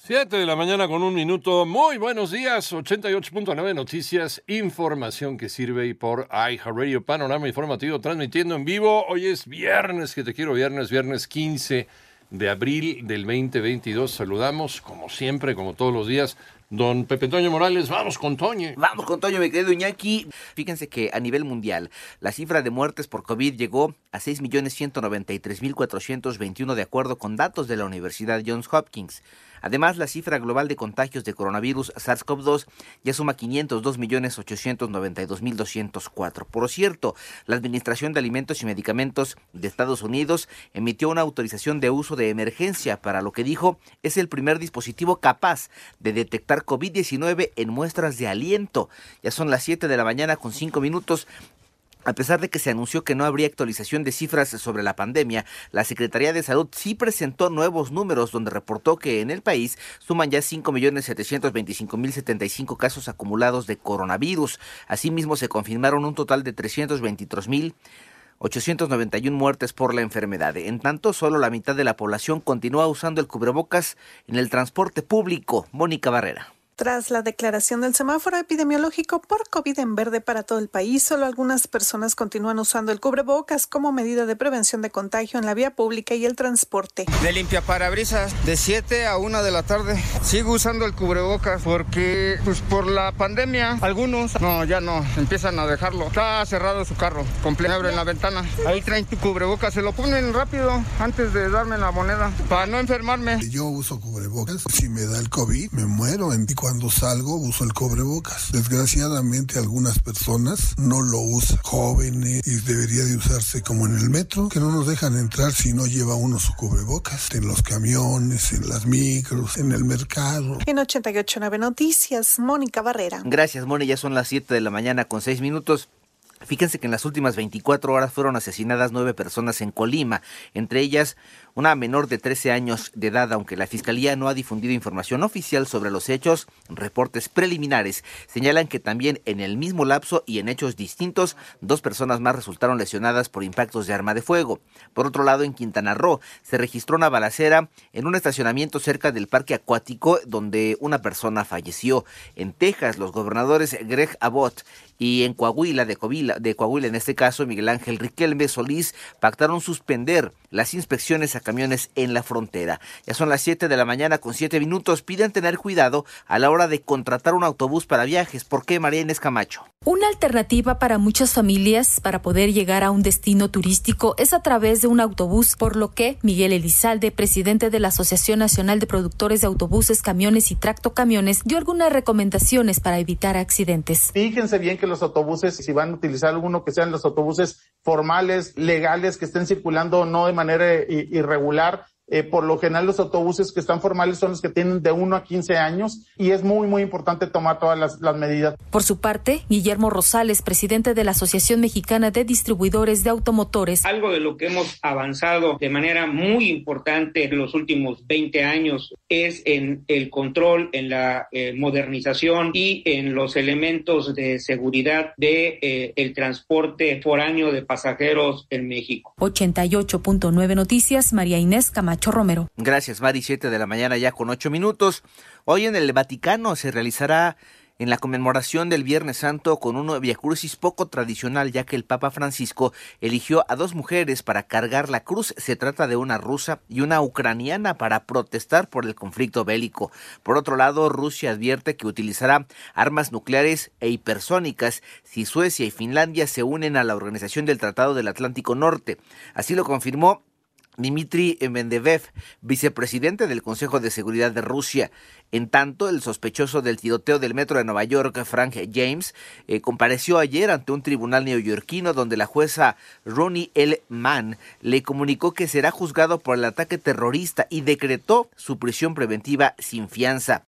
7 de la mañana con un minuto. Muy buenos días. 88.9 Noticias, información que sirve y por iHeartRadio Panorama Informativo transmitiendo en vivo. Hoy es viernes, que te quiero viernes, viernes 15 de abril del 2022. Saludamos, como siempre, como todos los días, Don Pepe Toño Morales, vamos con Toño. Vamos con Toño, me querido Iñaki. Fíjense que a nivel mundial, la cifra de muertes por COVID llegó a 6.193.421 de acuerdo con datos de la Universidad Johns Hopkins. Además, la cifra global de contagios de coronavirus SARS-CoV-2 ya suma 502.892.204. Por cierto, la Administración de Alimentos y Medicamentos de Estados Unidos emitió una autorización de uso de emergencia para lo que dijo es el primer dispositivo capaz de detectar COVID-19 en muestras de aliento. Ya son las 7 de la mañana con 5 minutos. A pesar de que se anunció que no habría actualización de cifras sobre la pandemia, la Secretaría de Salud sí presentó nuevos números donde reportó que en el país suman ya 5.725.075 casos acumulados de coronavirus. Asimismo, se confirmaron un total de 323.000 891 muertes por la enfermedad. En tanto, solo la mitad de la población continúa usando el cubrebocas en el transporte público. Mónica Barrera. Tras la declaración del semáforo epidemiológico por COVID en verde para todo el país, solo algunas personas continúan usando el cubrebocas como medida de prevención de contagio en la vía pública y el transporte. De limpia parabrisas de 7 a 1 de la tarde. Sigo usando el cubrebocas porque pues por la pandemia algunos no, ya no, empiezan a dejarlo. Está cerrado su carro, completo abren la ventana. Ahí traen tu cubrebocas, se lo ponen rápido antes de darme la moneda para no enfermarme. Yo uso cubrebocas, si me da el COVID me muero en cuando salgo uso el cubrebocas. Desgraciadamente algunas personas no lo usan, jóvenes, y debería de usarse como en el metro, que no nos dejan entrar si no lleva uno su cubrebocas, en los camiones, en las micros, en el mercado. En 889 Noticias, Mónica Barrera. Gracias, Mónica, ya son las 7 de la mañana con 6 minutos. Fíjense que en las últimas 24 horas fueron asesinadas nueve personas en Colima, entre ellas una menor de 13 años de edad, aunque la Fiscalía no ha difundido información oficial sobre los hechos, reportes preliminares señalan que también en el mismo lapso y en hechos distintos, dos personas más resultaron lesionadas por impactos de arma de fuego. Por otro lado, en Quintana Roo se registró una balacera en un estacionamiento cerca del parque acuático donde una persona falleció. En Texas, los gobernadores Greg Abbott y en Coahuila de, Coahuila, de Coahuila, en este caso Miguel Ángel Riquelme Solís, pactaron suspender las inspecciones a camiones en la frontera. Ya son las 7 de la mañana con 7 minutos. Piden tener cuidado a la hora de contratar un autobús para viajes. ¿Por qué, María Inés Camacho? Una alternativa para muchas familias para poder llegar a un destino turístico es a través de un autobús, por lo que Miguel Elizalde, presidente de la Asociación Nacional de Productores de Autobuses, Camiones y Tractocamiones, dio algunas recomendaciones para evitar accidentes. Fíjense bien que los autobuses, si van a utilizar alguno, que sean los autobuses formales, legales, que estén circulando no de manera irregular regular eh, por lo general los autobuses que están formales son los que tienen de 1 a 15 años y es muy, muy importante tomar todas las, las, medidas. Por su parte, Guillermo Rosales, presidente de la Asociación Mexicana de Distribuidores de Automotores. Algo de lo que hemos avanzado de manera muy importante en los últimos 20 años es en el control, en la eh, modernización y en los elementos de seguridad de eh, el transporte foráneo de pasajeros en México. 88.9 Noticias, María Inés Camacho. Romero. Gracias, Mari. Siete de la mañana ya con ocho minutos. Hoy en el Vaticano se realizará en la conmemoración del Viernes Santo con un Crucis poco tradicional, ya que el Papa Francisco eligió a dos mujeres para cargar la cruz. Se trata de una rusa y una ucraniana para protestar por el conflicto bélico. Por otro lado, Rusia advierte que utilizará armas nucleares e hipersónicas si Suecia y Finlandia se unen a la Organización del Tratado del Atlántico Norte. Así lo confirmó Dmitry Mendevev, vicepresidente del Consejo de Seguridad de Rusia. En tanto, el sospechoso del tiroteo del metro de Nueva York, Frank James, eh, compareció ayer ante un tribunal neoyorquino donde la jueza Ronnie L. Mann le comunicó que será juzgado por el ataque terrorista y decretó su prisión preventiva sin fianza.